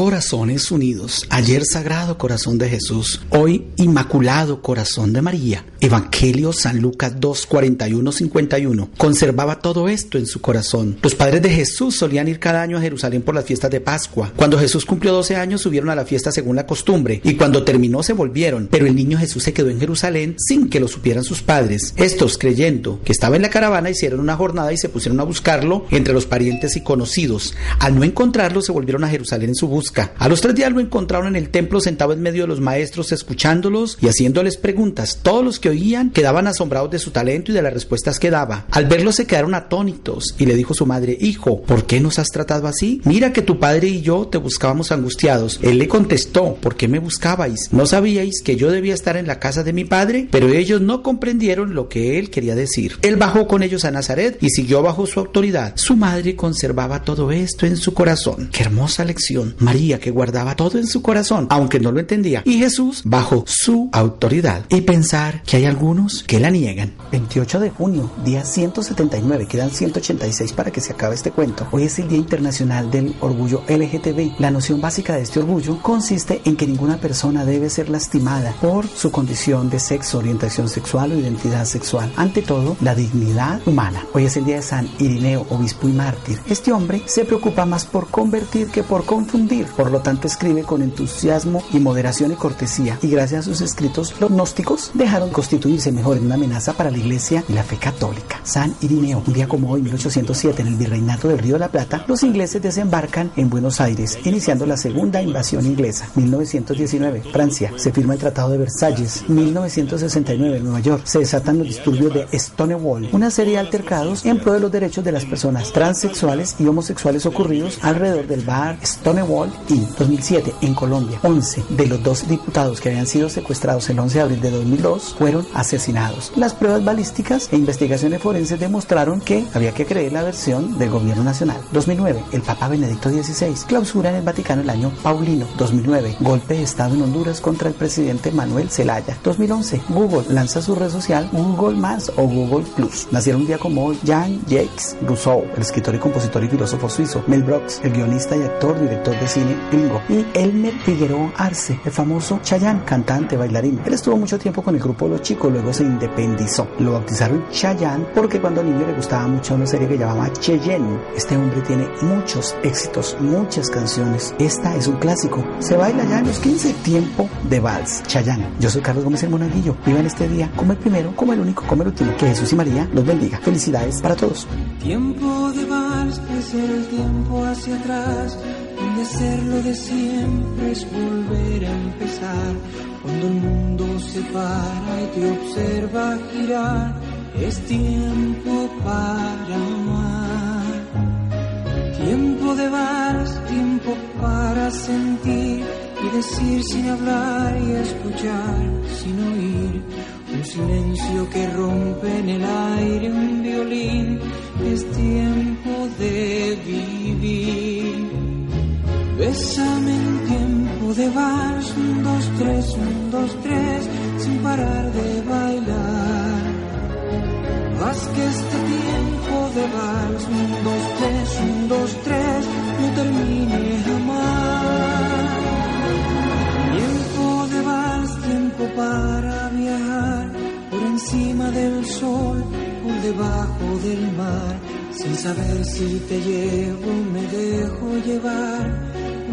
Corazones unidos. Ayer Sagrado Corazón de Jesús, hoy Inmaculado Corazón de María. Evangelio San Lucas 2, 41, 51. Conservaba todo esto en su corazón. Los padres de Jesús solían ir cada año a Jerusalén por las fiestas de Pascua. Cuando Jesús cumplió 12 años subieron a la fiesta según la costumbre y cuando terminó se volvieron. Pero el niño Jesús se quedó en Jerusalén sin que lo supieran sus padres. Estos, creyendo que estaba en la caravana, hicieron una jornada y se pusieron a buscarlo entre los parientes y conocidos. Al no encontrarlo, se volvieron a Jerusalén en su a los tres días lo encontraron en el templo sentado en medio de los maestros escuchándolos y haciéndoles preguntas. Todos los que oían quedaban asombrados de su talento y de las respuestas que daba. Al verlo se quedaron atónitos y le dijo su madre, Hijo, ¿por qué nos has tratado así? Mira que tu padre y yo te buscábamos angustiados. Él le contestó, ¿por qué me buscabais? ¿No sabíais que yo debía estar en la casa de mi padre? Pero ellos no comprendieron lo que él quería decir. Él bajó con ellos a Nazaret y siguió bajo su autoridad. Su madre conservaba todo esto en su corazón. Qué hermosa lección. María que guardaba todo en su corazón, aunque no lo entendía, y Jesús bajo su autoridad. Y pensar que hay algunos que la niegan. 28 de junio, día 179, quedan 186 para que se acabe este cuento. Hoy es el Día Internacional del Orgullo LGTB. La noción básica de este orgullo consiste en que ninguna persona debe ser lastimada por su condición de sexo, orientación sexual o identidad sexual. Ante todo, la dignidad humana. Hoy es el día de San Irineo, obispo y mártir. Este hombre se preocupa más por convertir que por confundir. Por lo tanto, escribe con entusiasmo y moderación y cortesía, y gracias a sus escritos, los gnósticos dejaron constituirse mejor en una amenaza para la Iglesia y la fe católica. San Irineo, un día como hoy, 1807, en el Virreinato del Río de la Plata, los ingleses desembarcan en Buenos Aires, iniciando la segunda invasión inglesa. 1919, Francia, se firma el Tratado de Versalles. 1969, en Nueva York, se desatan los disturbios de Stonewall, una serie de altercados en pro de los derechos de las personas transexuales y homosexuales ocurridos alrededor del bar Stonewall y 2007 en Colombia, 11 de los dos diputados que habían sido secuestrados el 11 de abril de 2002 fueron asesinados. Las pruebas balísticas e investigaciones forenses demostraron que había que creer la versión del gobierno nacional. 2009, el Papa Benedicto XVI clausura en el Vaticano el año Paulino. 2009, golpe de Estado en Honduras contra el presidente Manuel Zelaya. 2011, Google lanza su red social Google Más o Google Plus. Nacieron un día como hoy Jean-Jacques Rousseau, el escritor y compositor y filósofo suizo. Mel Brooks, el guionista y actor, director de cine gringo. Y Elmer Figueroa Arce, el famoso Chayanne, cantante, bailarín. Él estuvo mucho tiempo con el grupo Los Chicos, luego se independizó. Lo bautizaron Chayanne porque cuando niño le gustaba mucho una serie que llamaba Cheyenne. Este hombre tiene muchos éxitos, muchas canciones. Esta es un clásico. Se baila ya en los 15. Tiempo de vals. Chayanne. Yo soy Carlos Gómez el Monaguillo. Vivan este día como el primero, como el único, como el último. Que Jesús y María los bendiga. Felicidades para todos. Tiempo de vals es el tiempo hacia atrás donde hacerlo de siempre es volver a empezar. Cuando el mundo se para y te observa girar, es tiempo para amar. Tiempo de vals, tiempo para sentir y decir sin hablar y escuchar sin oír. Un silencio que rompe en el aire un violín, es tiempo de vivir. Bésame en tiempo de vals, un, dos, tres, un, dos, tres, sin parar de bailar. Haz que este tiempo de vals, un, dos, tres, un, dos, tres, no termine jamás. Tiempo de vals, tiempo para viajar, por encima del sol, por debajo del mar sin saber si te llevo, me dejo llevar,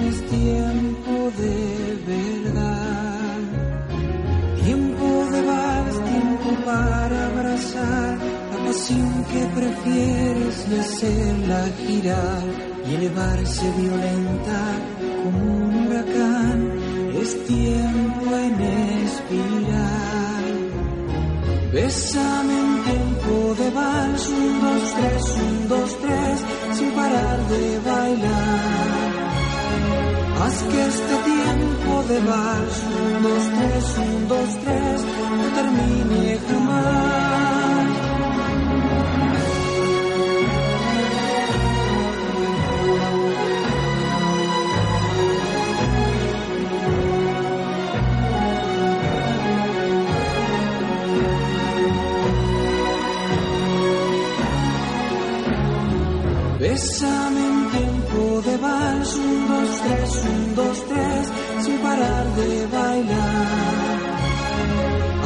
es tiempo de verdad. Tiempo de vals, tiempo para abrazar la pasión que prefieres y hacerla girar y elevarse violenta como un huracán. Es tiempo en espiral. Bésame en tiempo de vals, un, dos, tres, un, dos, tres, sin parar de bailar. Haz que este tiempo de vals, un, dos, tres, un, dos, tres, no termine jamás. Bésame de vals, un, dos, tres, un, dos, tres, sin parar de bailar.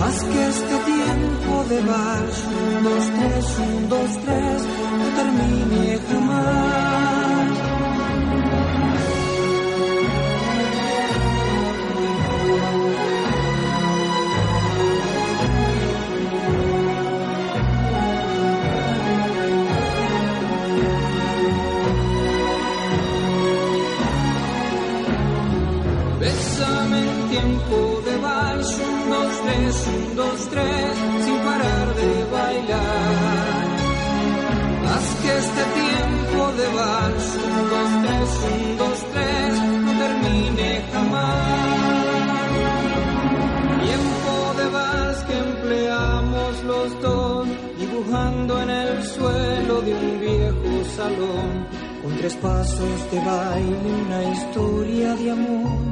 Haz que este tiempo de vals, un, dos, tres, un, dos, tres, no termine jamás. Tiempo de vals, un, dos, tres, un, dos, tres, sin parar de bailar. Haz que este tiempo de vals, un, dos, tres, un, dos, tres, no termine jamás. Tiempo de vals que empleamos los dos, dibujando en el suelo de un viejo salón. Con tres pasos de baile, una historia de amor,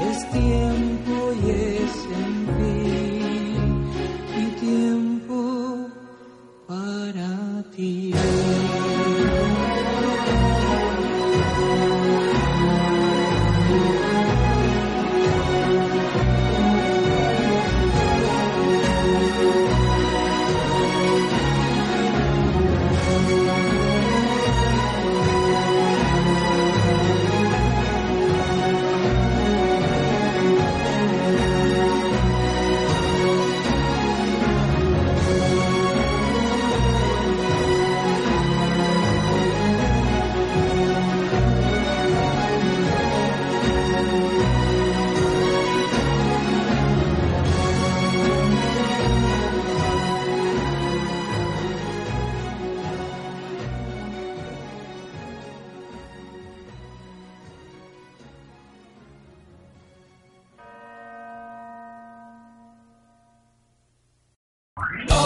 es tiempo y es